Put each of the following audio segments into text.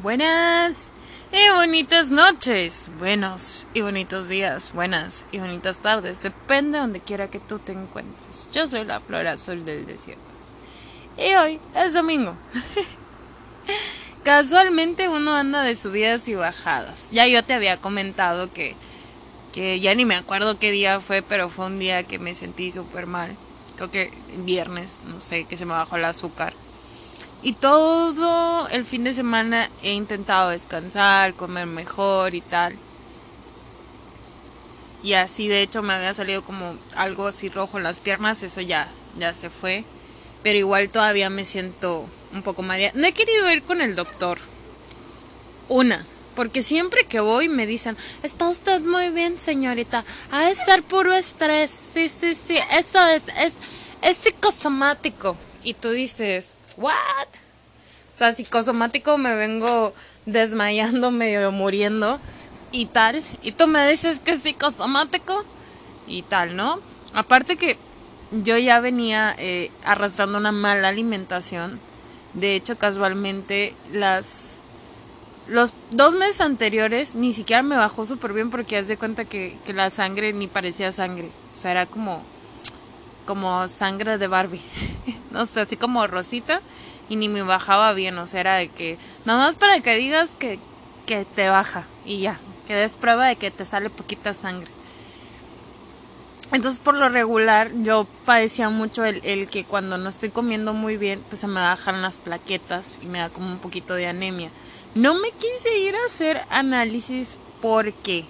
Buenas y bonitas noches, buenos y bonitos días, buenas y bonitas tardes, depende de donde quiera que tú te encuentres. Yo soy la flor azul del desierto. Y hoy es domingo. Casualmente uno anda de subidas y bajadas. Ya yo te había comentado que, que ya ni me acuerdo qué día fue, pero fue un día que me sentí súper mal. Creo que viernes, no sé, que se me bajó el azúcar y todo el fin de semana he intentado descansar, comer mejor y tal. Y así de hecho me había salido como algo así rojo en las piernas, eso ya, ya se fue. Pero igual todavía me siento un poco mareada. No he querido ir con el doctor. Una, porque siempre que voy me dicen, está usted muy bien, señorita. Ha de estar puro estrés. Sí, sí, sí. Eso es, es, es psicosomático. Y tú dices, ¿what? O sea, psicosomático me vengo desmayando, medio muriendo y tal. Y tú me dices que es psicosomático y tal, ¿no? Aparte que yo ya venía eh, arrastrando una mala alimentación. De hecho, casualmente, las los dos meses anteriores ni siquiera me bajó súper bien porque haz de cuenta que, que, la sangre ni parecía sangre. O sea, era como, como sangre de Barbie. no sé, así como rosita y ni me bajaba bien, o sea, era de que nada más para que digas que, que te baja y ya, que des prueba de que te sale poquita sangre. Entonces por lo regular yo padecía mucho el, el, que cuando no estoy comiendo muy bien pues se me bajan las plaquetas y me da como un poquito de anemia. No me quise ir a hacer análisis porque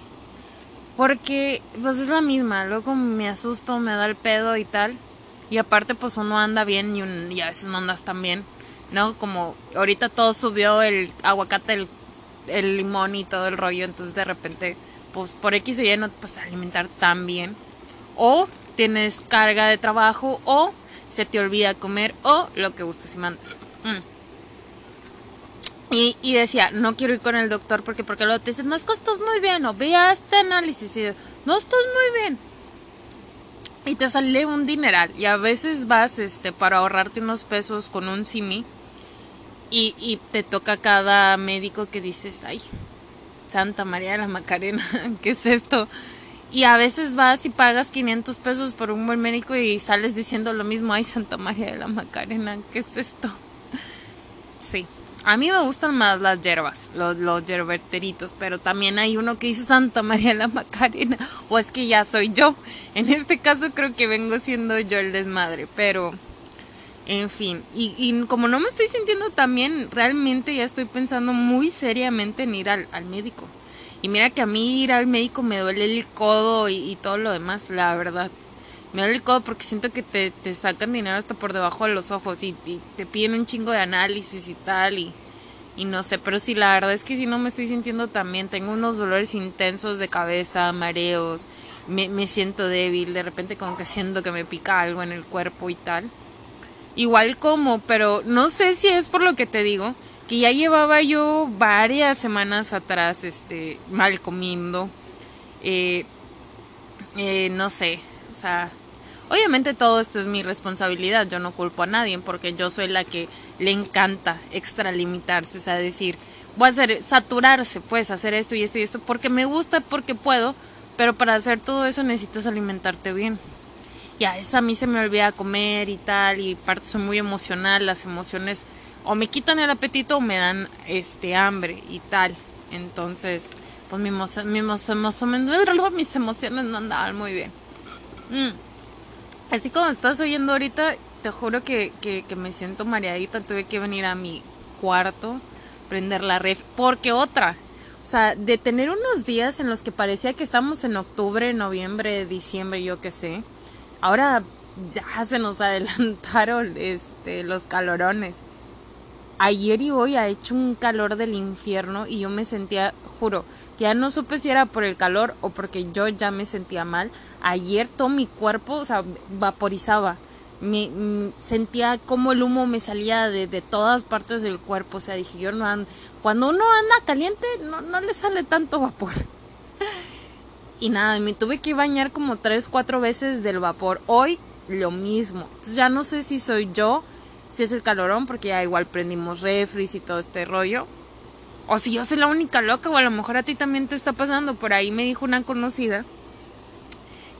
porque pues es la misma, luego me asusto, me da el pedo y tal. Y aparte pues uno anda bien y, un, y a veces no andas tan bien, ¿no? Como ahorita todo subió el aguacate, el, el limón y todo el rollo, entonces de repente pues por X o Y no te puedes alimentar tan bien. O tienes carga de trabajo o se te olvida comer o lo que gustes y mandes. Mm. Y, y, decía, no quiero ir con el doctor porque porque luego te dicen, no es estás muy bien o vea este análisis y yo, no estás muy bien y te sale un dineral y a veces vas este para ahorrarte unos pesos con un simi y, y te toca cada médico que dices ay Santa María de la Macarena qué es esto y a veces vas y pagas 500 pesos por un buen médico y sales diciendo lo mismo ay Santa María de la Macarena qué es esto sí a mí me gustan más las hierbas, los, los pero también hay uno que dice Santa María la Macarena, o es que ya soy yo. En este caso creo que vengo siendo yo el desmadre, pero en fin. Y, y como no me estoy sintiendo tan bien, realmente ya estoy pensando muy seriamente en ir al, al médico. Y mira que a mí ir al médico me duele el codo y todo lo demás, la verdad me duele el codo porque siento que te, te sacan dinero hasta por debajo de los ojos y, te piden un chingo de análisis y tal y, y no sé, pero sí, la verdad es que si no me estoy sintiendo tan bien, tengo unos dolores intensos de cabeza, mareos, me, me siento débil, de repente como que siento que me pica algo en el cuerpo y tal. Igual como, pero no sé si es por lo que te digo, que ya llevaba yo varias semanas atrás este, mal comiendo, eh, eh, no sé, o sea, obviamente todo esto es mi responsabilidad, yo no culpo a nadie porque yo soy la que le encanta extralimitarse, o sea, decir, voy a hacer, saturarse, pues, hacer esto y esto y esto, porque me gusta, porque puedo, pero para hacer todo eso necesitas alimentarte bien. Y a mí se me olvida comer y tal, y parte soy muy emocional, las emociones o me quitan el apetito o me dan este hambre y tal. Entonces, pues mis, mis, mis emociones no andaban muy bien. Mm. Así como estás oyendo ahorita, te juro que, que, me siento mareadita. Tuve que venir a mi cuarto, prender la ref, porque otra. O sea, de tener unos días en los que parecía que estamos en octubre, noviembre, diciembre, yo qué sé. Ahora ya se nos adelantaron este, los calorones. Ayer y hoy ha hecho un calor del infierno y yo me sentía, juro, ya no supe si era por el calor o porque yo ya me sentía mal. Ayer todo mi cuerpo, o sea, vaporizaba. Me, me sentía como el humo me salía de, de, todas partes del cuerpo. O sea, dije, yo no ando. Cuando uno anda caliente, no, no le sale tanto vapor. y nada, me tuve que bañar como tres, cuatro veces del vapor. Hoy lo mismo. Entonces ya no sé si soy yo, si es el calorón, porque ya igual prendimos refris y todo este rollo O si yo soy la única loca, o a lo mejor a ti también te está pasando. Por ahí me dijo una conocida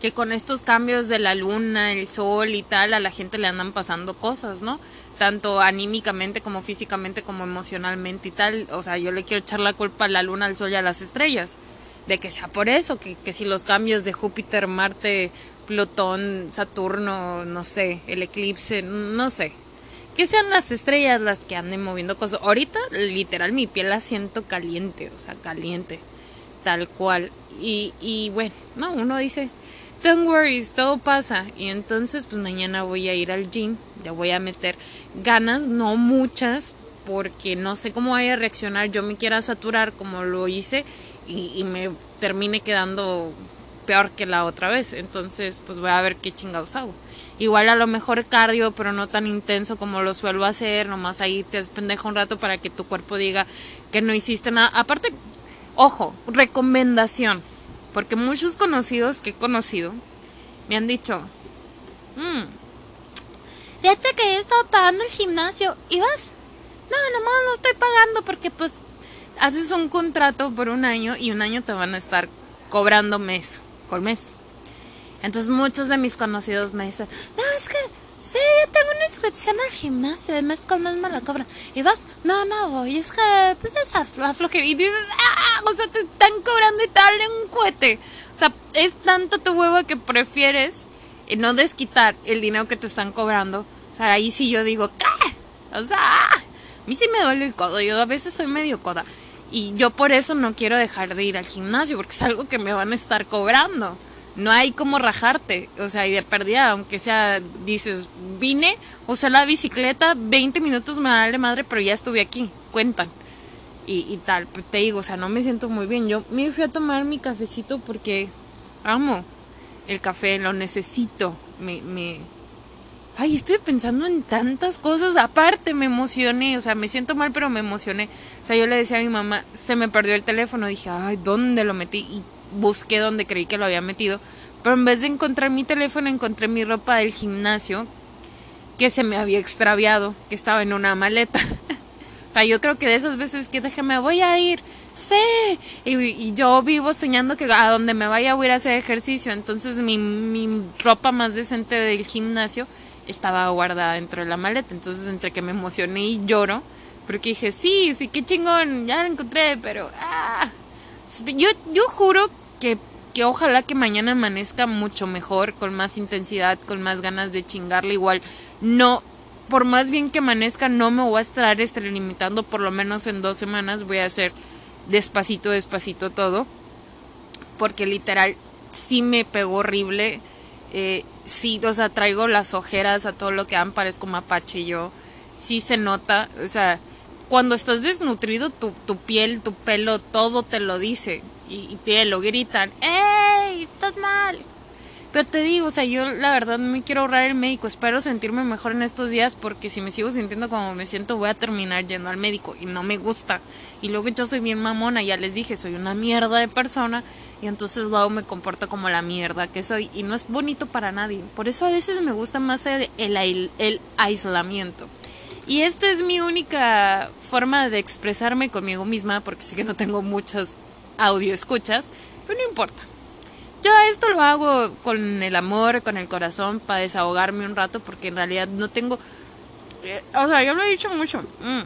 que con estos cambios de la luna, el sol y tal, a la gente le andan pasando cosas, ¿no? Tanto anímicamente como físicamente como emocionalmente y tal. O sea, yo le quiero echar la culpa a la luna, al sol y a las estrellas. De que sea por eso, que, que si los cambios de Júpiter, Marte, Plutón, Saturno, no sé, el eclipse, no sé. Que sean las estrellas las que anden moviendo cosas. Ahorita, literal, mi piel la siento caliente, o sea, caliente, tal cual. Y, y bueno, no, uno dice, don't worry, todo pasa. Y entonces, pues mañana voy a ir al gym, le voy a meter ganas, no muchas, porque no sé cómo vaya a reaccionar. Yo me quiera saturar como lo hice y, y me termine quedando peor que la otra vez. Entonces, pues voy a ver qué chingados hago. Igual a lo mejor cardio, pero no tan intenso como lo suelo hacer. Nomás ahí te pendejo un rato para que tu cuerpo diga que no hiciste nada. Aparte, ojo, recomendación porque muchos conocidos que he conocido me han dicho, mmm, fíjate que yo he estado pagando el gimnasio. ¿Y vas? No, nomás no estoy pagando porque pues haces un contrato por un año y un año te van a estar cobrando mes con mes. Entonces muchos de mis conocidos me dicen, no, es que Sí, yo tengo una inscripción al gimnasio, de mes con mes me la cobran. Y vas, no, no voy, es que, pues esa la flojera. Y dices, ah, o sea, te están cobrando y tal de un cohete. O sea, es tanto tu huevo que prefieres eh, no desquitar el dinero que te están cobrando. O sea, ahí sí yo digo, ¿qué? O sea, a mí sí me duele el codo, yo a veces soy medio coda. Y yo por eso no quiero dejar de ir al gimnasio, porque es algo que me van a estar cobrando no hay como rajarte, o sea, y de perdida, aunque sea, dices, vine, usé la bicicleta, 20 minutos me da madre, pero ya estuve aquí, cuentan. Y, tal, pues te digo, o sea, no me siento muy bien. Yo me fui a tomar mi cafecito porque amo el café, lo necesito. Me, me... Ay, estoy pensando en tantas cosas. Aparte, me emocioné. O sea, me siento mal, pero me emocioné. O sea, yo le decía a mi mamá, se me perdió el teléfono. Dije, ay, ¿dónde lo metí? Y busqué donde creí que lo había metido, pero en vez de encontrar mi teléfono encontré mi ropa del gimnasio que se me había extraviado, que estaba en una maleta. o sea, yo creo que de esas veces que dije, me voy a ir, sí, y, yo vivo soñando que a donde me vaya a ir a hacer ejercicio, entonces mi, mi ropa más decente del gimnasio estaba guardada dentro de la maleta, entonces entre que me emocioné y lloro, porque dije, sí, sí, qué chingón, ya la encontré, pero... Ah, yo, yo juro que, que ojalá que mañana amanezca mucho mejor, con más intensidad, con más ganas de chingarle. Igual. No, por más bien que amanezca, no me voy a estar limitando por lo menos en dos semanas. Voy a hacer despacito, despacito todo. Porque literal, sí me pegó horrible. Eh, sí, o sea, traigo las ojeras a todo lo que dan, parezco mapache yo. Sí se nota, o sea, cuando estás desnutrido, tu, piel, tu pelo, todo te lo dice. Y, te lo gritan, ¡Ey! Estás mal. Pero te digo, o sea, yo la verdad no me quiero ahorrar el médico. Espero sentirme mejor en estos días porque si me sigo sintiendo como me siento voy a terminar yendo al médico y no me gusta. Y luego yo soy bien mamona, ya les dije, soy una mierda de persona y entonces luego me comporto como la mierda que soy y no es bonito para nadie. Por eso a veces me gusta más el, el, aislamiento. Y esta es mi única forma de expresarme conmigo misma, porque sé que no tengo muchas audio escuchas, pero no importa. Yo esto lo hago con el amor, con el corazón, para desahogarme un rato, porque en realidad no tengo... Eh, o sea, yo lo he dicho mucho. Mm.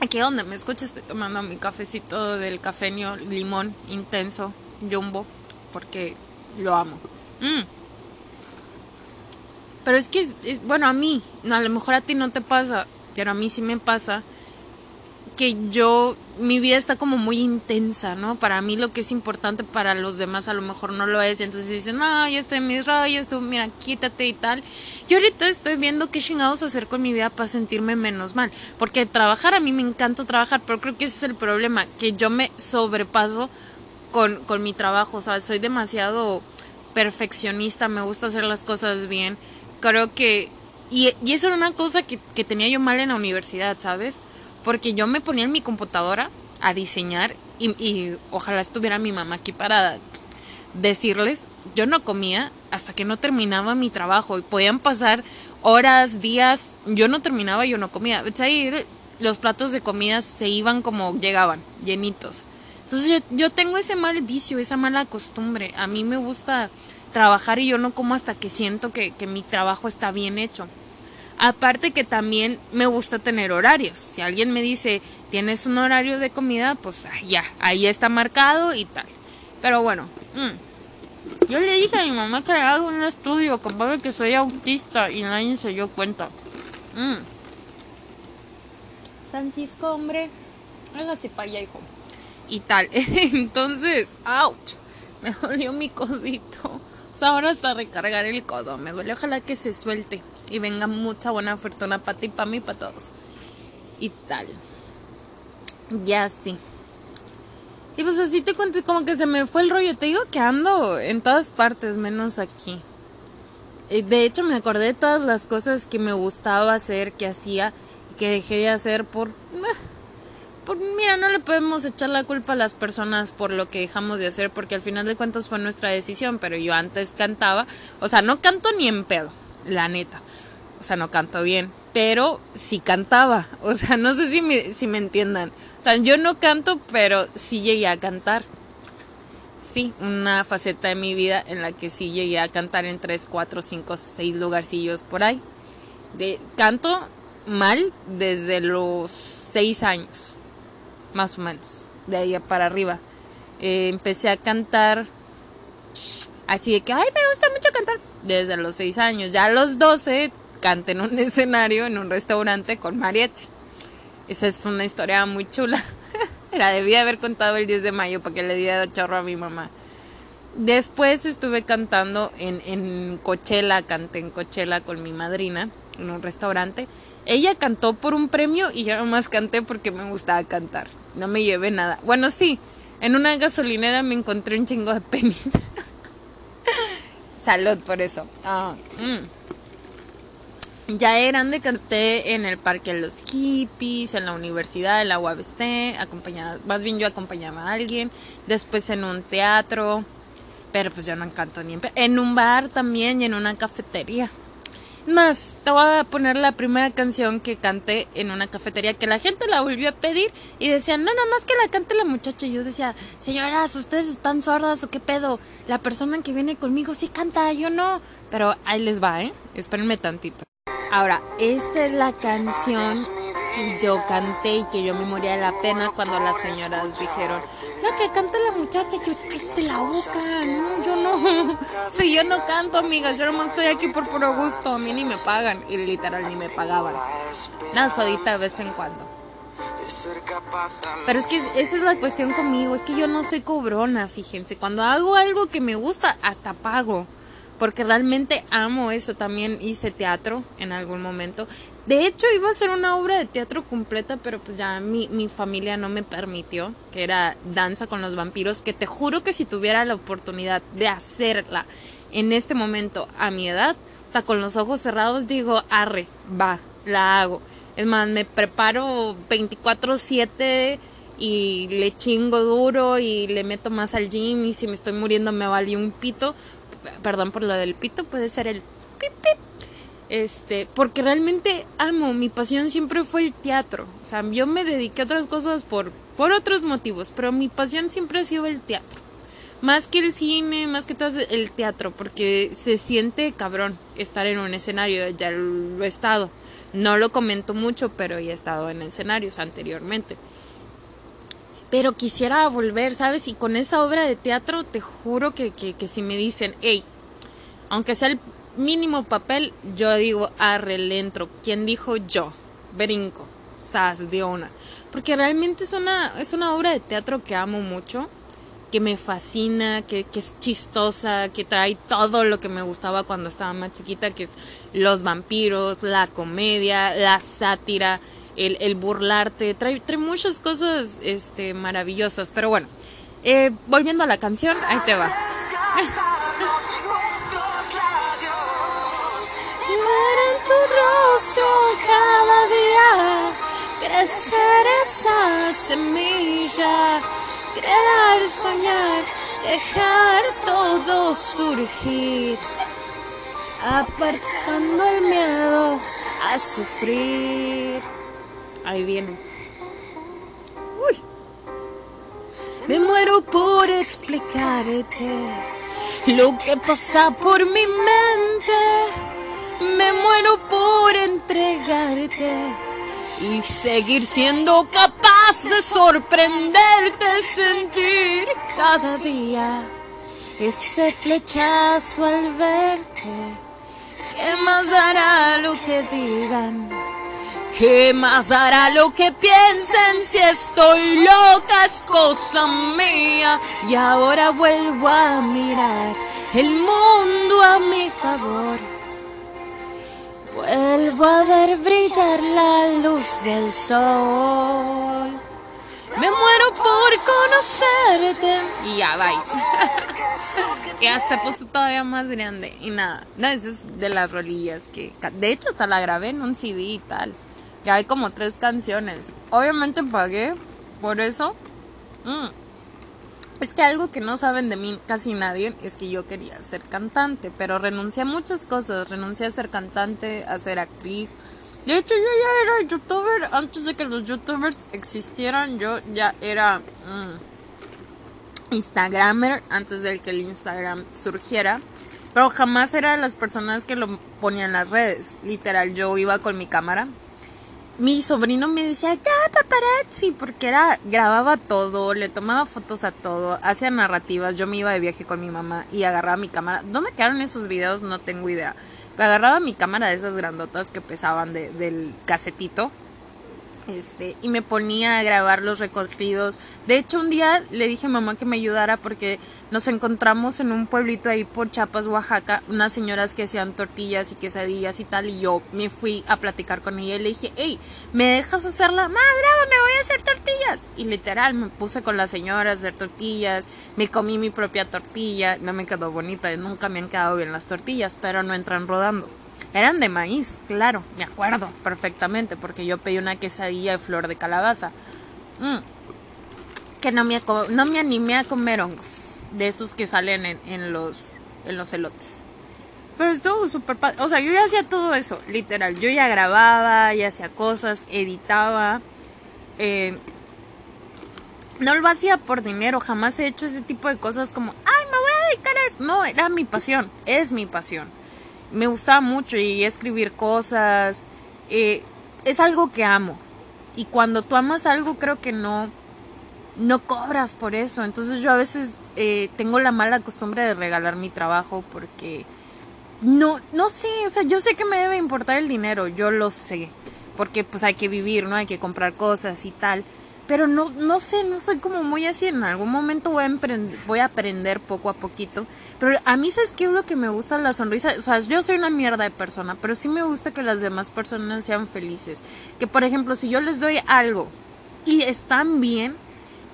Aquí donde me escucho estoy tomando mi cafecito del cafeño limón intenso, jumbo, porque lo amo. Mm. Pero es que, bueno, a mí, a lo mejor a ti no te pasa, pero a mí sí me pasa que yo, mi vida está como muy intensa, ¿no? Para mí lo que es importante para los demás a lo mejor no lo es. Y entonces dicen, no, yo estoy en mis rayos, tú mira, quítate y tal. Yo ahorita estoy viendo qué chingados hacer con mi vida para sentirme menos mal. Porque trabajar, a mí me encanta trabajar, pero creo que ese es el problema, que yo me sobrepaso con, con mi trabajo. O sea, soy demasiado perfeccionista, me gusta hacer las cosas bien creo que... Y, y eso era una cosa que, que tenía yo mal en la universidad, ¿sabes? Porque yo me ponía en mi computadora a diseñar y, ojalá estuviera mi mamá aquí para decirles, yo no comía hasta que no terminaba mi trabajo y podían pasar horas, días, yo no terminaba, yo no comía. los platos de comida se iban como llegaban, llenitos. Entonces yo, yo tengo ese mal vicio, esa mala costumbre. A mí me gusta trabajar y yo no como hasta que siento que, que mi trabajo está bien hecho. Aparte que también me gusta tener horarios. Si alguien me dice, tienes un horario de comida, pues ya, ahí está marcado y tal. Pero bueno, mm. yo le dije a mi mamá que haga un estudio, compadre, que soy autista y nadie se dio cuenta. Mm. Francisco, hombre, hágase para allá, hijo. Y tal. Entonces, ouch, me dolió mi codito. O sea, ahora hasta recargar el codo. Me duele, ojalá que se suelte y venga mucha buena fortuna para ti, para mí, para todos. Y tal. Ya sí. Y pues así te cuento, como que se me fue el rollo. Te digo que ando en todas partes, menos aquí. De hecho, me acordé de todas las cosas que me gustaba hacer, que hacía y que dejé de hacer por, eh, por. Mira, no le podemos echar la culpa a las personas por lo que dejamos de hacer, porque al final de cuentas fue nuestra decisión. Pero yo antes cantaba, o sea, no canto ni en pedo, la neta o sea, no canto bien, pero sí cantaba, o sea, no sé si me, si me entiendan. O sea, yo no canto, pero sí llegué a cantar. Sí, una faceta de mi vida en la que sí llegué a cantar en 3, 4, 5, 6 lugarcillos por ahí. De, canto mal desde los 6 años, más o menos, de ahí para arriba. Eh, empecé a cantar así de que, ay, me gusta mucho cantar, desde los 6 años. Ya a los 12 cante en un escenario en un restaurante con mariachi. Esa es una historia muy chula. La debía haber contado el 10 de mayo para que le diera chorro a mi mamá. Después estuve cantando en, en Coachella, canté en Coachella con mi madrina en un restaurante. Ella cantó por un premio y yo nomás canté porque me gustaba cantar. No me llevé nada. Bueno, sí, en una gasolinera me encontré un chingo de penis. Salud por eso. Ah, mm ya de grande canté en el Parque de los Hippies, en la universidad, en la UABC, acompañada, más bien yo acompañaba a alguien, después en un teatro, pero pues yo no canto ni en, en un bar también y en una cafetería. Más, te voy a poner la primera canción que canté en una cafetería que la gente la volvió a pedir y decían, no, nada más que la cante la muchacha. Y yo decía, señoras, ustedes están sordas o qué pedo. La persona que viene conmigo sí canta, yo no. Pero ahí les va, ¿eh? Espérenme tantito. Ahora, esta es la canción que yo canté y que yo me moría de la pena cuando las señoras dijeron, no, que canta la muchacha, yo te la boca, no, yo no, si yo no canto, amigas, yo no estoy aquí por puro gusto, a mí ni me pagan, y literal ni me pagaban, una sodita de vez en cuando. Pero es que esa es la cuestión conmigo, es que yo no soy cobrona, fíjense, cuando hago algo que me gusta, hasta pago porque realmente amo eso. También hice teatro en algún momento. De hecho, iba a ser una obra de teatro completa, pero pues ya mi, mi familia no me permitió, que era Danza con los vampiros, que te juro que si tuviera la oportunidad de hacerla en este momento a mi edad, hasta con los ojos cerrados digo, arre, va, la hago. Es más, me preparo 24/7 y le chingo duro y le meto más al gym y si me estoy muriendo me vale un pito perdón por lo del pito, puede ser el pip pip. Este, porque realmente amo, mi pasión siempre fue el teatro. O sea, yo me dediqué a otras cosas por, por otros motivos, pero mi pasión siempre ha sido el teatro. Más que el cine, más que todo el teatro, porque se siente cabrón estar en un escenario, ya lo he estado. No lo comento mucho, pero he estado en escenarios anteriormente pero quisiera volver, ¿sabes? Y con esa obra de teatro te juro que, que, que si me dicen, hey, aunque sea el mínimo papel, yo digo, arre, le. ¿Quién dijo yo? Brinco, sas, de una. Porque realmente es una, es una obra de teatro que amo mucho, que me fascina, que, que es chistosa, que trae todo lo que me gustaba cuando estaba más chiquita, que es los vampiros, la comedia, la sátira, el, el burlarte, trae, trae, muchas cosas este, maravillosas. Pero bueno, eh, volviendo a la canción, ahí te va. en tu rostro cada día, crecer esa semilla, crear, soñar, dejar todo surgir, apartando el miedo a sufrir. Ahí viene. Uy. Me muero por explicarte lo que pasa por mi mente. Me muero por entregarte y seguir siendo capaz de sorprenderte, sentir cada día ese flechazo al verte. ¿Qué más dará lo que digan? ¿Qué más dará lo que piensen si estoy loca es cosa mía? Y ahora vuelvo a mirar el mundo a mi favor. Vuelvo a ver brillar la luz del sol. Me muero por conocerte. Y ya, bye. y hasta puso todavía más grande. Y nada, no, eso es de las rolillas que... De hecho, hasta la grabé en un CD y tal. Ya hay como tres canciones. Obviamente pagué por eso. Mm. Es que algo que no saben de mí casi nadie es que yo quería ser cantante, pero renuncié a muchas cosas. Renuncié a ser cantante, a ser actriz. De hecho, yo ya era youtuber antes de que los youtubers existieran. Yo ya era mm, instagramer antes de que el Instagram surgiera. Pero jamás era de las personas que lo ponían en las redes. Literal, yo iba con mi cámara mi sobrino me decía, ya paparazzi, porque era, grababa todo, le tomaba fotos a todo, hacía narrativas, yo me iba de viaje con mi mamá y agarraba mi cámara. ¿Dónde quedaron esos videos? No tengo idea. Pero agarraba mi cámara de esas grandotas que pesaban de, del casetito este, y me ponía a grabar los recorridos. De hecho, un día le dije a mamá que me ayudara porque nos encontramos en un pueblito ahí por Chiapas, Oaxaca, unas señoras que hacían tortillas y quesadillas y tal, y yo me fui a platicar con ella y le dije, hey, ¿me dejas hacerla? Madre, me voy a hacer tortillas. Y literal, me puse con las señoras a hacer tortillas, me comí mi propia tortilla, no me quedó bonita, nunca me han quedado bien las tortillas, pero no entran rodando. Eran de maíz, claro, me acuerdo perfectamente, porque yo pedí una quesadilla de flor de calabaza. Mm. Que no me, no me animé a comer hongos, de esos que salen en, los, en los elotes. Pero estuvo súper O sea, yo ya hacía todo eso, literal. Yo ya grababa, ya hacía cosas, editaba. Eh, no lo hacía por dinero, jamás he hecho ese tipo de cosas como, ay, me voy a dedicar a eso. No, era mi pasión, es mi pasión me gustaba mucho y escribir cosas. Eh, es algo que amo. Y cuando tú amas algo, creo que no, no cobras por eso. Entonces yo a veces eh, tengo la mala costumbre de regalar mi trabajo porque no, no sé, o sea, yo sé que me debe importar el dinero, yo lo sé. Porque pues hay que vivir, ¿no? Hay que comprar cosas y tal. Pero no, no sé, no soy como muy así. En algún momento voy a, voy a aprender poco a poquito. Pero a mí, ¿sabes qué es lo que me gusta? La sonrisa. O sea, yo soy una mierda de persona, pero sí me gusta que las demás personas sean felices. Que, por ejemplo, si yo les doy algo y están bien,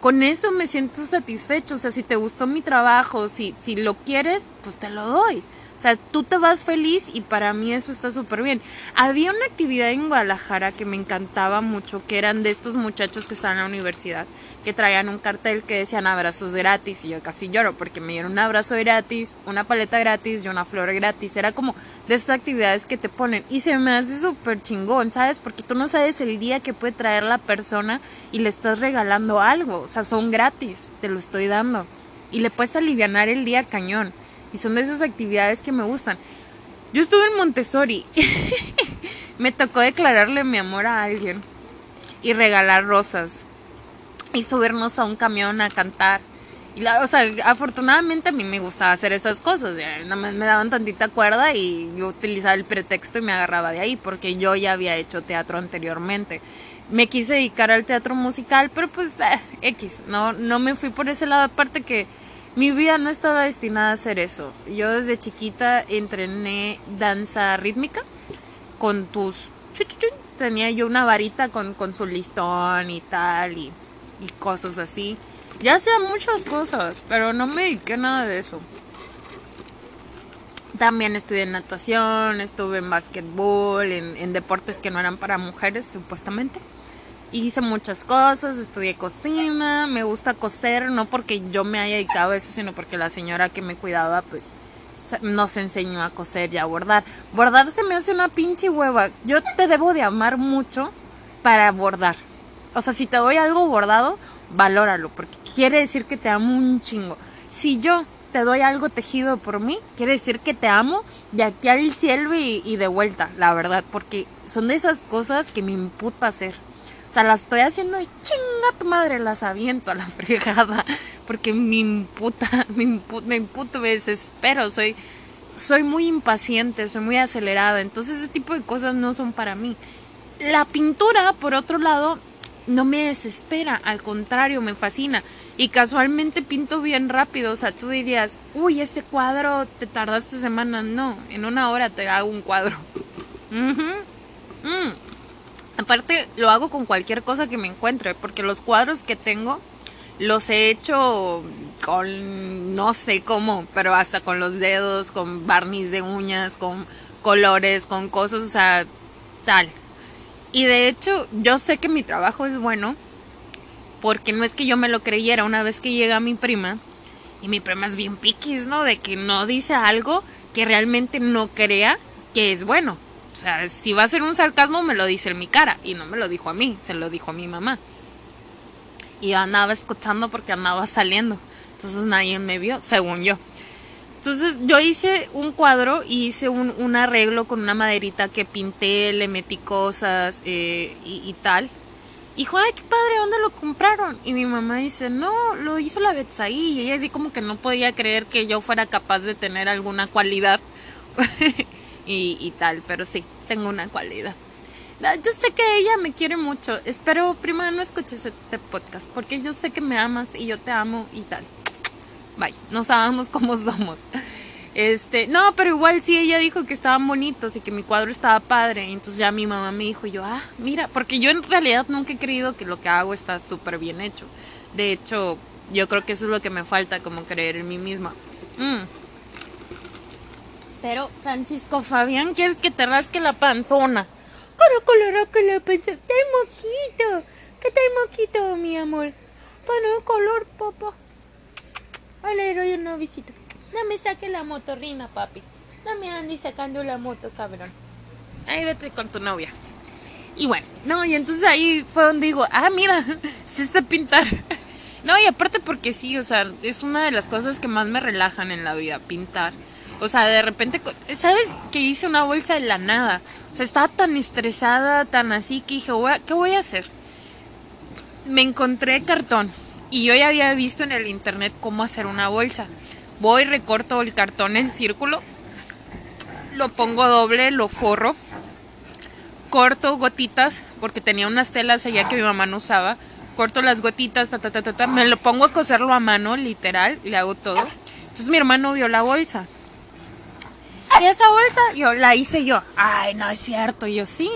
con eso me siento satisfecho. O sea, si te gustó mi trabajo, si, si lo quieres, pues te lo doy. O sea, tú te vas feliz y para mí eso está súper bien. Había una actividad en Guadalajara que me encantaba mucho, que eran de estos muchachos que están en la universidad, que traían un cartel que decían abrazos gratis y yo casi lloro porque me dieron un abrazo gratis, una paleta gratis y una flor gratis. Era como de estas actividades que te ponen y se me hace súper chingón, ¿sabes? Porque tú no sabes el día que puede traer la persona y le estás regalando algo. O sea, son gratis, te lo estoy dando. Y le puedes aliviar el día cañón. Y son de esas actividades que me gustan. Yo estuve en Montessori. me tocó declararle mi amor a alguien. Y regalar rosas. Y subirnos a un camión a cantar. O sea, afortunadamente a mí me gustaba hacer esas cosas. Nada más me daban tantita cuerda y yo utilizaba el pretexto y me agarraba de ahí porque yo ya había hecho teatro anteriormente. Me quise dedicar al teatro musical, pero pues eh, X, no, no me fui por ese lado. Aparte que mi vida no estaba destinada a hacer eso. Yo desde chiquita entrené danza rítmica con tus... Tenía yo una varita con, con su listón y tal y, y cosas así. Ya hacía muchas cosas, pero no me dediqué nada de eso. También estudié en natación, estuve en básquetbol, en, en deportes que no eran para mujeres, supuestamente hice muchas cosas, estudié cocina, me gusta coser, no porque yo me haya dedicado a eso, sino porque la señora que me cuidaba, pues, nos enseñó a coser y a bordar. Bordar se me hace una pinche hueva. Yo te debo de amar mucho para bordar. O sea, si te doy algo bordado, valóralo, porque quiere decir que te amo un chingo. Si yo te doy algo tejido por mí, quiere decir que te amo de aquí al cielo y, de vuelta, la verdad, porque son de esas cosas que me imputa hacer. O sea, las estoy haciendo y chinga tu madre, las aviento a la fregada. Porque me imputa, me imputa, me, imputa, me desespero. Soy, soy muy impaciente, soy muy acelerada. Entonces ese tipo de cosas no son para mí. La pintura, por otro lado, no me desespera. Al contrario, me fascina. Y casualmente pinto bien rápido. O sea, tú dirías, uy, este cuadro te tardaste semanas. No, en una hora te hago un cuadro. Uh Aparte, lo hago con cualquier cosa que me encuentre, porque los cuadros que tengo los he hecho con no sé cómo, pero hasta con los dedos, con barniz de uñas, con colores, con cosas, o sea, tal. Y de hecho, yo sé que mi trabajo es bueno, porque no es que yo me lo creyera una vez que llega mi prima, y mi prima es bien piquis, ¿no? De que no dice algo que realmente no crea que es bueno. O sea, si va a ser un sarcasmo, me lo dice en mi cara. Y no me lo dijo a mí, se lo dijo a mi mamá. Y andaba escuchando porque andaba saliendo. Entonces nadie me vio, según yo. Entonces yo hice un cuadro y hice un, arreglo con una maderita que pinté, le metí cosas eh, y, tal. Y dijo, ay, qué padre, ¿dónde lo compraron? Y mi mamá dice, no, lo hizo la Betsaí. Y ella así como que no podía creer que yo fuera capaz de tener alguna cualidad. y, tal, pero sí, tengo una cualidad. Yo sé que ella me quiere mucho. Espero, prima, no escuches este podcast, porque yo sé que me amas y yo te amo y tal. Bye, no sabemos cómo somos. Este, no, pero igual sí ella dijo que estaban bonitos y que mi cuadro estaba padre. Entonces ya mi mamá me dijo, yo, ah, mira, porque yo en realidad nunca he creído que lo que hago está súper bien hecho. De hecho, yo creo que eso es lo que me falta, como creer en mí misma. Mm. Pero, Francisco Fabián, ¿quieres que te rasque la panzona? Cara, que la panzona. ¡Qué mojito! ¿Qué tal mojito, mi amor? Bueno, color, papá. le doy una visita. No me saque la motorrina, papi. No me andes sacando la moto, cabrón. Ahí vete con tu novia. Y bueno, no, y entonces ahí fue donde digo, ah, mira, se sé pintar. No, y aparte porque sí, o sea, es una de las cosas que más me relajan en la vida, pintar. O sea, de repente, ¿sabes? Que hice una bolsa de la nada. O sea, estaba tan estresada, tan así, que dije, ¿qué voy a hacer? Me encontré cartón y yo ya había visto en el internet cómo hacer una bolsa. Voy, recorto el cartón en círculo, lo pongo doble, lo forro, corto gotitas, porque tenía unas telas allá que mi mamá no usaba. Corto las gotitas, ta, ta, ta, ta, me lo pongo a coserlo a mano, literal, le hago todo. Entonces mi hermano vio la bolsa ¿Y esa bolsa? Yo la hice yo. Ay, no es cierto. yo sí.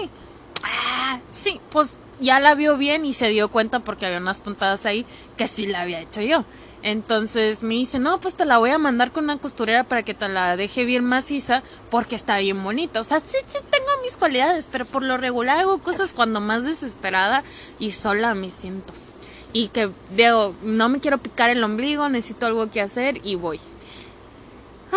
Ah, sí, pues ya la vio bien y se dio cuenta porque había unas puntadas ahí que sí la había hecho yo. Entonces me dice, no, pues te la voy a mandar con una costurera para que te la deje bien maciza porque está bien bonita. O sea, sí, sí tengo mis cualidades, pero por lo regular hago cosas cuando más desesperada y sola me siento. Y que veo, no me quiero picar el ombligo, necesito algo que hacer y voy.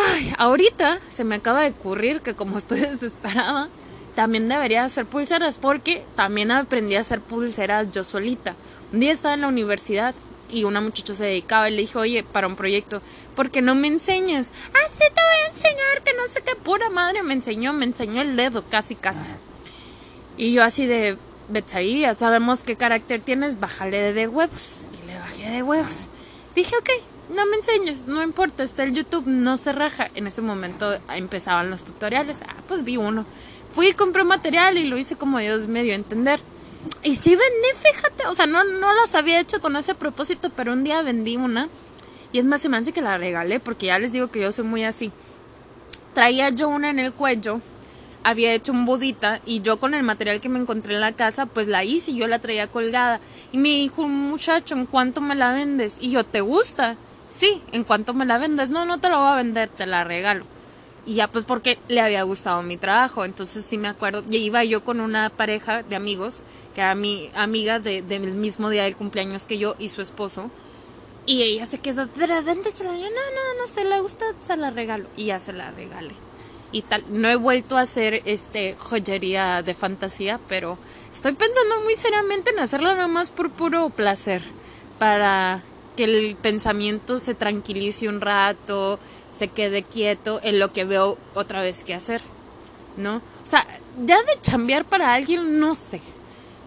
Ay, ahorita se me acaba de ocurrir que como estoy desesperada, también debería hacer pulseras porque también aprendí a hacer pulseras yo solita. Un día estaba en la universidad y una muchacha se dedicaba y le dije, oye, para un proyecto, ¿por qué no me enseñas? Ah, sí, te voy a enseñar, que no sé qué pura madre me enseñó, me enseñó el dedo, casi, casi. Y yo así de, Betsaí, ya sabemos qué carácter tienes, bájale de huevos. Y le bajé de huevos. Dije, ok, no me enseñes, no importa, está el YouTube, no se raja. En ese momento empezaban los tutoriales, ah, pues vi uno. Fui y compré material y lo hice como Dios me dio a entender. Y sí vendí, fíjate, o sea, no, no las había hecho con ese propósito, pero un día vendí una. Y es más, se me hace que la regalé, porque ya les digo que yo soy muy así. Traía yo una en el cuello, había hecho un budita, y yo con el material que me encontré en la casa, pues la hice y yo la traía colgada. Y me dijo un muchacho, ¿en cuánto me la vendes? Y yo, ¿te gusta? Sí, en cuanto me la vendes, no, no te la voy a vender, te la regalo. Y ya pues porque le había gustado mi trabajo, entonces sí me acuerdo, y iba yo con una pareja de amigos, que era mi amiga de, del mismo día del cumpleaños que yo y su esposo, y ella se quedó, pero véndesela, yo no, no, no se le gusta, se la regalo, y ya se la regalé. Y tal, no he vuelto a hacer este joyería de fantasía, pero estoy pensando muy seriamente en hacerlo nada más por puro placer, para que el pensamiento se tranquilice un rato, se quede quieto en lo que veo otra vez que hacer, ¿no? O sea, ya de chambear para alguien, no sé.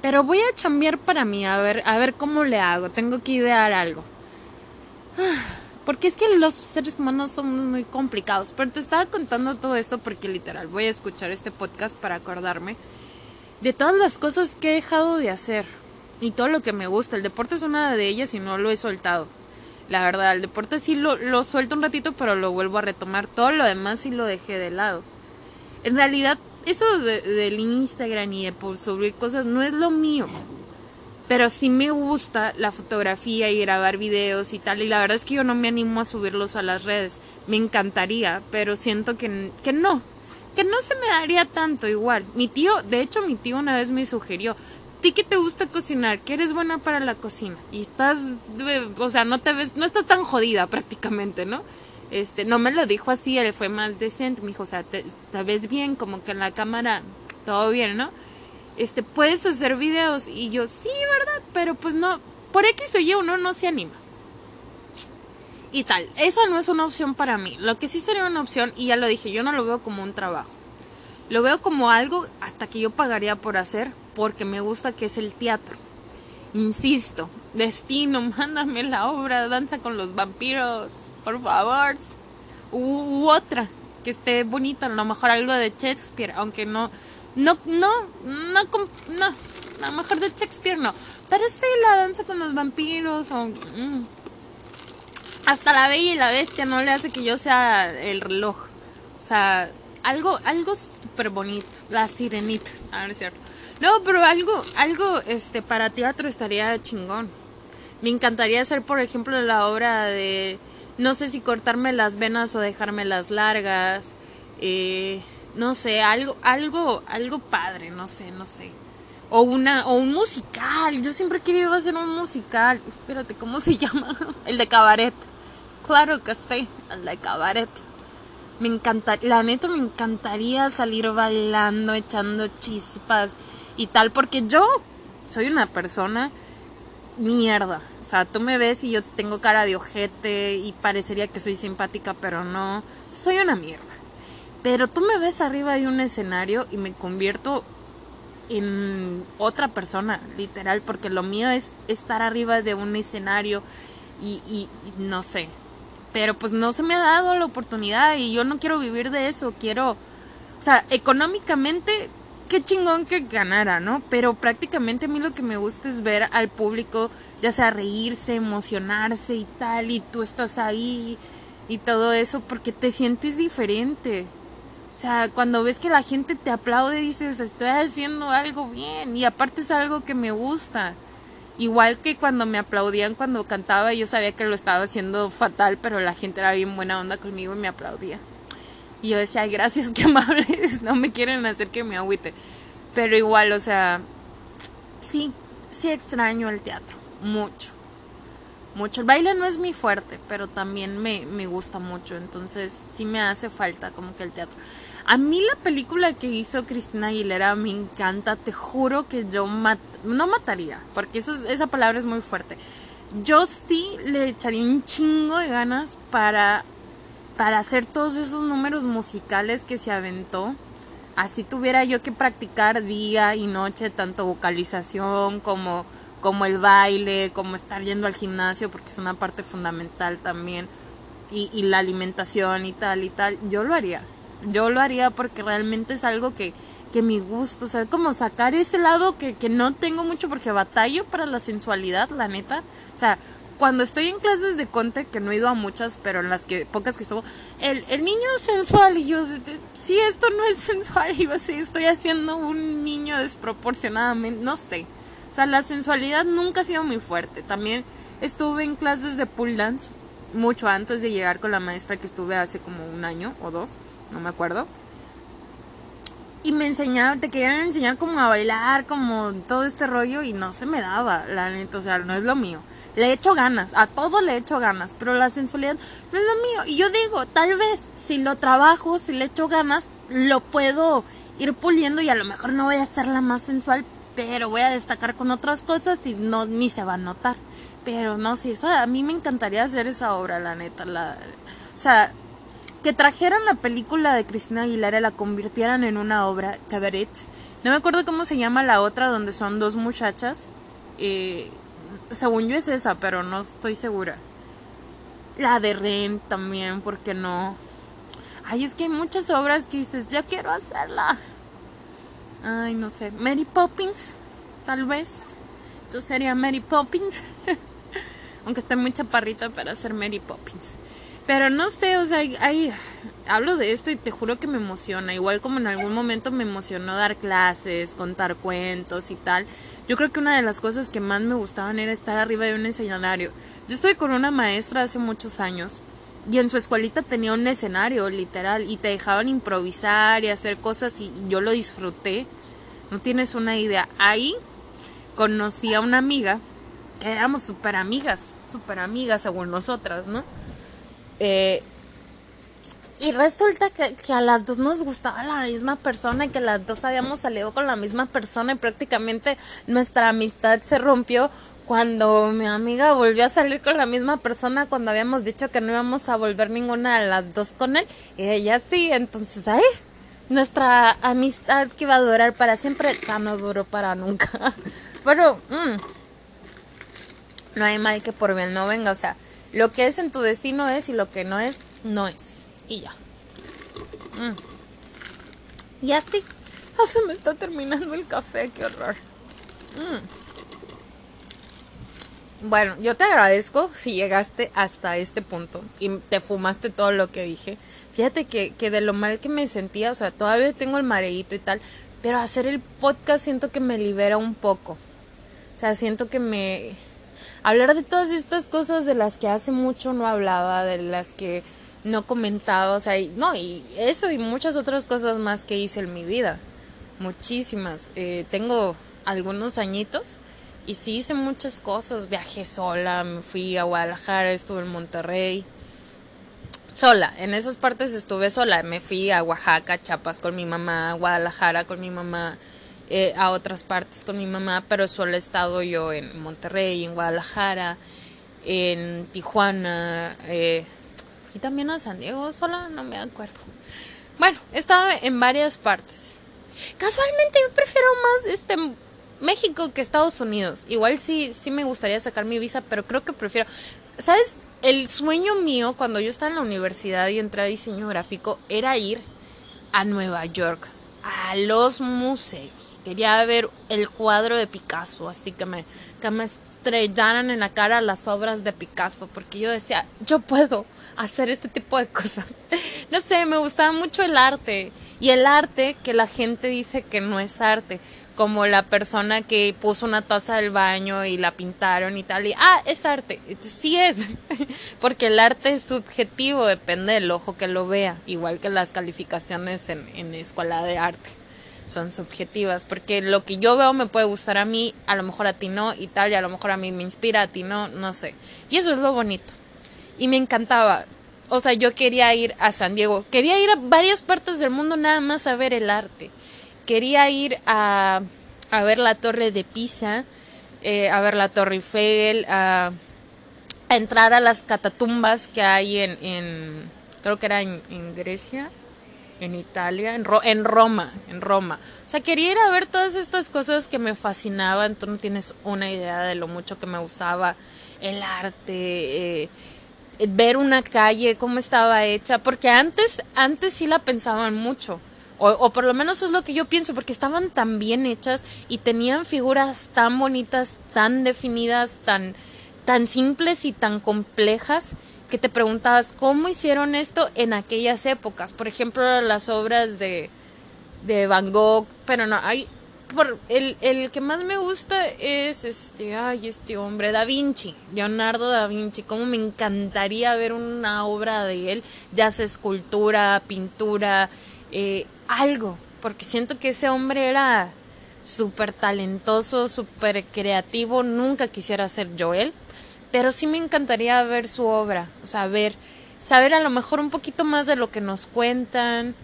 Pero voy a chambear para mí, a ver, a ver cómo le hago. Tengo que idear algo. Porque es que los seres humanos somos muy complicados. Pero te estaba contando todo esto porque literal voy a escuchar este podcast para acordarme de todas las cosas que he dejado de hacer. Y todo lo que me gusta. El deporte es una de ellas y no lo he soltado. La verdad, el deporte sí lo, lo suelto un ratito, pero lo vuelvo a retomar. Todo lo demás sí lo dejé de lado. En realidad, eso del Instagram y de subir cosas no es lo mío. Pero sí me gusta la fotografía y grabar videos y tal. Y la verdad es que yo no me animo a subirlos a las redes. Me encantaría, pero siento que, que no. Que no se me daría tanto igual. Mi tío, de hecho mi tío una vez me sugirió, ti que te gusta cocinar, que eres buena para la cocina y estás, o sea, no te ves, no estás tan jodida prácticamente, ¿no? Este, no me lo dijo así, él fue más decente, me dijo, o sea, te, te ves bien, como que en la cámara todo bien, ¿no? este, puedes hacer videos. Y yo, sí, ¿verdad? Pero pues no, por X o Y uno no se anima. Y tal, esa no es una opción para mí. Lo que sí sería una opción, y ya lo dije, yo no lo veo como un trabajo. Lo veo como algo hasta que yo pagaría por hacer, porque me gusta que es el teatro. Insisto, destino, mándame la obra, danza con los vampiros, por favor. U, otra, que esté bonita, a lo mejor algo de Shakespeare, aunque no, no, no, no, no, a lo mejor de Shakespeare no. Pero este la danza con los vampiros o... Mm. Hasta la bella y la bestia no le hace que yo sea el reloj. O sea, algo, algo bonito. La sirenita. A ver, es cierto. No, pero algo, algo, este, para teatro estaría chingón. Me encantaría hacer, por ejemplo, la obra de, no sé si cortarme las venas o dejarme las largas. Eh, no sé, algo, algo, algo padre, no sé, no sé. O una, o un musical. Yo siempre he querido hacer un musical. Espérate, ¿cómo se llama? El de cabaret. Claro que sí, el de cabaret. Me encanta, la neta me encantaría salir bailando, echando chispas y tal, porque yo soy una persona mierda. O sea, tú me ves y yo tengo cara de ojete y parecería que soy simpática, pero no. Soy una mierda. Pero tú me ves arriba de un escenario y me convierto en otra persona, literal, porque lo mío es estar arriba de un escenario y, y, no sé. Pero pues no se me ha dado la oportunidad y yo no quiero vivir de eso, quiero, o sea, económicamente, qué chingón que ganara, ¿no? Pero prácticamente a mí lo que me gusta es ver al público, ya sea reírse, emocionarse y tal, y tú estás ahí y todo eso, porque te sientes diferente. O sea, cuando ves que la gente te aplaude, dices, estoy haciendo algo bien. Y aparte es algo que me gusta. Igual que cuando me aplaudían cuando cantaba, yo sabía que lo estaba haciendo fatal, pero la gente era bien buena onda conmigo y me aplaudía. Y yo decía, gracias, qué amables, no me quieren hacer que me agüite. Pero igual, o sea, sí, sí extraño el teatro, mucho. Mucho. El baile no es mi fuerte, pero también me, me gusta mucho, entonces sí me hace falta como que el teatro. A mí la película que hizo Cristina Aguilera me encanta, te juro que yo no mataría, porque eso, esa palabra es muy fuerte. Yo sí le echaría un chingo de ganas para, para hacer todos esos números musicales que se aventó. Así tuviera yo que practicar día y noche, tanto vocalización como, como el baile, como estar yendo al gimnasio, porque es una parte fundamental también, y, y la alimentación y tal y tal, yo lo haría yo lo haría porque realmente es algo que, que me gusta, o sea, como sacar ese lado que, que no tengo mucho porque batallo para la sensualidad, la neta. O sea, cuando estoy en clases de conte, que no he ido a muchas, pero en las que pocas que estuvo, el, el niño sensual, y yo, sí, esto no es sensual, y yo, sí, estoy haciendo un niño desproporcionadamente, no sé. O sea, la sensualidad nunca ha sido muy fuerte. También estuve en clases de pull dance mucho antes de llegar con la maestra que estuve hace como un año o dos no me acuerdo. Y me enseñaban, te querían enseñar como a bailar, como todo este rollo y no se me daba, la neta, o sea, no es lo mío. Le he hecho ganas, a todo le he hecho ganas, pero la sensualidad no es lo mío. Y yo digo, tal vez si lo trabajo, si le echo ganas, lo puedo ir puliendo y a lo mejor no voy a ser la más sensual, pero voy a destacar con otras cosas y no ni se va a notar. Pero no, sí, esa, a mí me encantaría hacer esa obra, la neta. La, o sea, que trajeran la película de Cristina Aguilera la convirtieran en una obra, cabaret. No me acuerdo cómo se llama la otra, donde son dos muchachas. Eh, según yo es esa, pero no estoy segura. La de Ren también, porque no. Ay, es que hay muchas obras que dices, yo quiero hacerla. Ay, no sé. Mary Poppins, tal vez. Tú sería Mary Poppins. Aunque esté muy chaparrita para ser Mary Poppins. Pero no sé, o sea, hay, hablo de esto y te juro que me emociona. Igual como en algún momento me emocionó dar clases, contar cuentos y tal. Yo creo que una de las cosas que más me gustaban era estar arriba de un escenario. Yo estoy con una maestra hace muchos años y en su escuelita tenía un escenario literal y te dejaban improvisar y hacer cosas y yo lo disfruté. No tienes una idea. Ahí conocí a una amiga, éramos súper amigas, súper amigas según nosotras, ¿no? Eh, y resulta que, que, a las dos nos gustaba la misma persona y que las dos habíamos salido con la misma persona y prácticamente nuestra amistad se rompió cuando mi amiga volvió a salir con la misma persona cuando habíamos dicho que no íbamos a volver ninguna de las dos con él y ella sí, entonces ahí nuestra amistad que iba a durar para siempre ya no duró para nunca. Pero mm, no hay mal que por bien no venga, o sea, lo que es en tu destino es y lo que no es, no es. Y ya. Mm. Y así. Ah, se me está terminando el café, qué horror. Mm. Bueno, yo te agradezco si llegaste hasta este punto y te fumaste todo lo que dije. Fíjate que, que de lo mal que me sentía, o sea, todavía tengo el mareíto y tal, pero hacer el podcast siento que me libera un poco. O sea, siento que me... Hablar de todas estas cosas de las que hace mucho no hablaba, de las que no comentaba, o sea, y, no, y eso y muchas otras cosas más que hice en mi vida. Muchísimas. Eh, tengo algunos añitos y sí hice muchas cosas, viajé sola, me fui a Guadalajara, estuve en Monterrey. Sola, en esas partes estuve sola, me fui a Oaxaca, Chiapas con mi mamá, a Guadalajara con mi mamá, eh, a otras partes con mi mamá, pero solo he estado yo en Monterrey, en Guadalajara, en Tijuana, eh, y también a San Diego, sola, no me acuerdo. Bueno, he estado en varias partes. Casualmente yo prefiero más este México que Estados Unidos. Igual sí, sí me gustaría sacar mi visa, pero creo que prefiero. ¿Sabes? El sueño mío cuando yo estaba en la universidad y entré a diseño gráfico era ir a Nueva York, a los museos. Quería ver el cuadro de Picasso, así que me, que me estrellaran en la cara las obras de Picasso, porque yo decía, yo puedo hacer este tipo de cosas. No sé, me gustaba mucho el arte. Y el arte que la gente dice que no es arte como la persona que puso una taza del baño y la pintaron y tal, y ah, es arte, sí es, porque el arte es subjetivo, depende del ojo que lo vea, igual que las calificaciones en, en escuela de arte son subjetivas, porque lo que yo veo me puede gustar a mí, a lo mejor a ti no, y tal, y a lo mejor a mí me inspira, a ti no, no sé, y eso es lo bonito, y me encantaba, o sea, yo quería ir a San Diego, quería ir a varias partes del mundo nada más a ver el arte, quería ir a, a ver la torre de Pisa, eh, a ver la torre Eiffel, a, a, entrar a las catatumbas que hay en, en creo que era en, Grecia, en Italia, en, Ro en Roma, en Roma. O sea, quería ir a ver todas estas cosas que me fascinaban, tú no tienes una idea de lo mucho que me gustaba el arte, eh, ver una calle, cómo estaba hecha, porque antes, antes sí la pensaban mucho. O, o, por lo menos es lo que yo pienso, porque estaban tan bien hechas y tenían figuras tan bonitas, tan definidas, tan, tan simples y tan complejas, que te preguntabas cómo hicieron esto en aquellas épocas. Por ejemplo, las obras de, de Van Gogh, pero no, hay... Por, el, el que más me gusta es este, ay, este hombre, Da Vinci, Leonardo da Vinci, como me encantaría ver una obra de él, ya sea escultura, pintura, eh, algo, porque siento que ese hombre era súper talentoso, súper creativo, nunca quisiera ser yo él, pero sí me encantaría ver su obra, o sea, ver, saber a lo mejor un poquito más de lo que nos cuentan,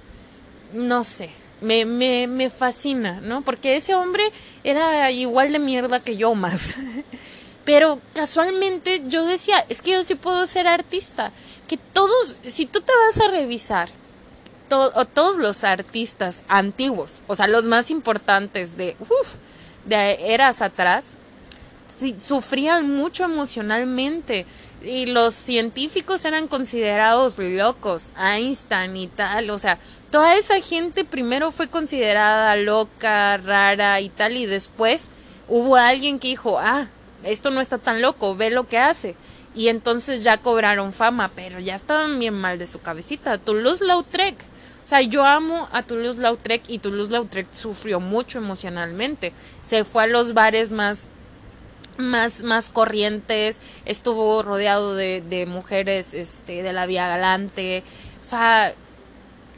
no sé, Me, me, me fascina, ¿no? Porque ese hombre era igual de mierda que yo más. Pero casualmente yo decía, es que yo sí puedo ser artista. Que todos, si tú te vas a revisar, todos los artistas antiguos, o sea, los más importantes de, de eras atrás, sufrían mucho emocionalmente y los científicos eran considerados locos, Einstein y tal, o sea, toda esa gente primero fue considerada loca, rara y tal, y después hubo alguien que dijo, ah, esto no está tan loco, ve lo que hace. Y entonces ya cobraron fama, pero ya estaban bien mal de su cabecita. Toulouse-Lautrec. O sea, yo amo a Toulouse-Lautrec y Toulouse-Lautrec sufrió mucho emocionalmente. Se fue a los bares más más, más corrientes, estuvo rodeado de, mujeres este, de la vía galante, o sea,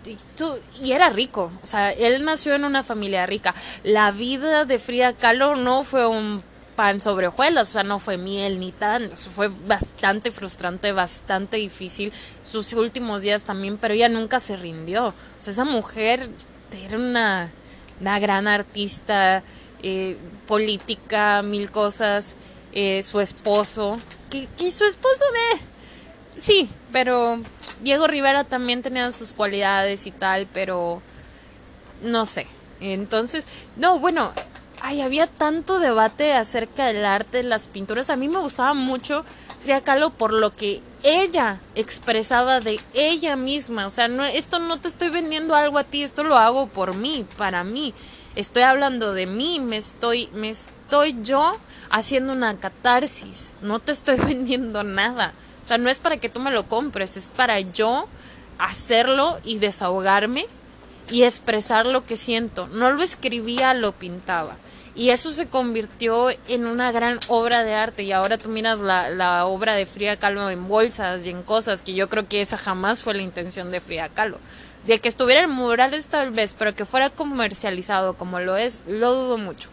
y, y, era rico, o sea, él nació en una familia rica. La vida de Frida Kahlo no fue un pan sobre hojuelas, o sea, no fue miel ni tan, fue bastante frustrante, bastante difícil, sus últimos días también, pero ella nunca se rindió, o sea, esa mujer era una, una gran artista, eh, política, mil cosas, eh, su esposo, que, que su esposo me... Sí, pero Diego Rivera también tenía sus cualidades y tal, pero no sé. Entonces, no, bueno, ay, había tanto debate acerca del arte, las pinturas. A mí me gustaba mucho Frida Kahlo por lo que ella expresaba de ella misma. O sea, no, esto no te estoy vendiendo algo a ti, esto lo hago por mí, para mí. Estoy hablando de mí, me estoy, me estoy yo haciendo una catarsis. No te estoy vendiendo nada. O sea, no es para que tú me lo compres, es para yo hacerlo y desahogarme y expresar lo que siento. No lo escribía, lo pintaba. Y eso se convirtió en una gran obra de arte. Y ahora tú miras la, la obra de Frida Kahlo en bolsas y en cosas que yo creo que esa jamás fue la intención de Frida Kahlo. De que estuviera en murales tal vez, pero que fuera comercializado como lo es, lo dudo mucho.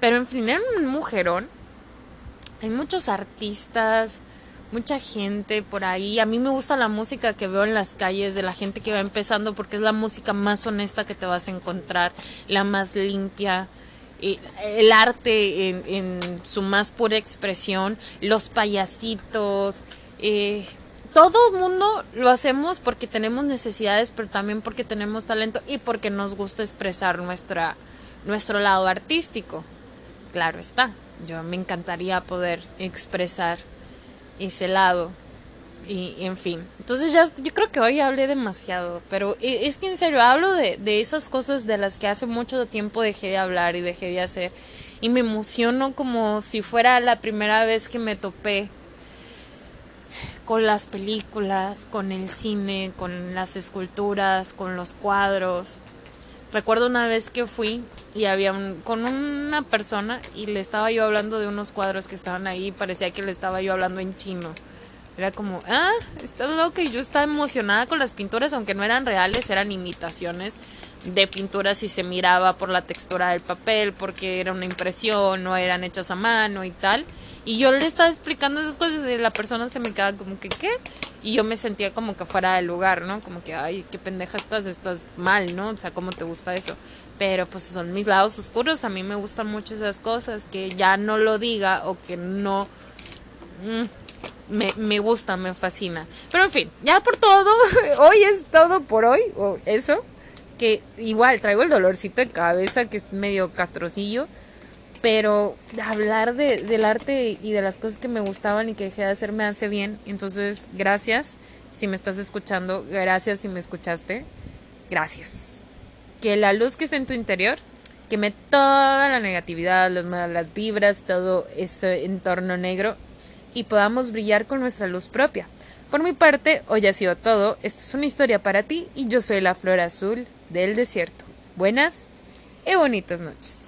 Pero en fin, era un mujerón. Hay muchos artistas, mucha gente por ahí. A mí me gusta la música que veo en las calles de la gente que va empezando porque es la música más honesta que te vas a encontrar, la más limpia el arte en, su más pura expresión, los payasitos, eh, todo el mundo lo hacemos porque tenemos necesidades, pero también porque tenemos talento y porque nos gusta expresar nuestra, nuestro lado artístico. Claro está, yo me encantaría poder expresar ese lado y, en fin. Entonces ya, yo creo que hoy hablé demasiado, pero e, es que en serio, hablo de, de esas cosas de las que hace mucho tiempo dejé de hablar y dejé de hacer. Y me emociono como si fuera la primera vez que me topé con las películas, con el cine, con las esculturas, con los cuadros. Recuerdo una vez que fui y había con una persona y le estaba yo hablando de unos cuadros que estaban ahí y parecía que le estaba yo hablando en chino. Era como, ah, está loco y yo estaba emocionada con las pinturas, aunque no eran reales, eran imitaciones de pinturas y se miraba por la textura del papel, porque era una impresión, no eran hechas a mano y tal. Y yo le estaba explicando esas cosas y la persona se me quedaba como que, ¿qué? Y yo me sentía como que fuera del lugar, ¿no? Como que, ay, qué pendeja estás, estás mal, ¿no? O sea, ¿cómo te gusta eso? Pero pues son mis lados oscuros, a mí me gustan mucho esas cosas, que ya no lo diga o que no... Mm, me, me gusta, me fascina. Pero en fin, ya por todo, hoy es todo por hoy, o eso, que igual traigo el dolorcito de cabeza que es medio castrocillo, pero hablar de, del arte y de las cosas que me gustaban y que dejé de hacer me hace bien. Entonces, gracias si me estás escuchando, gracias si me escuchaste, gracias. Que la luz que está en tu interior queme toda la negatividad, las malas vibras, todo este entorno negro y podamos brillar con nuestra luz propia. Por mi parte, hoy ha sido todo. Esto es una historia para ti y yo soy la flor azul del desierto. Buenas y bonitas noches.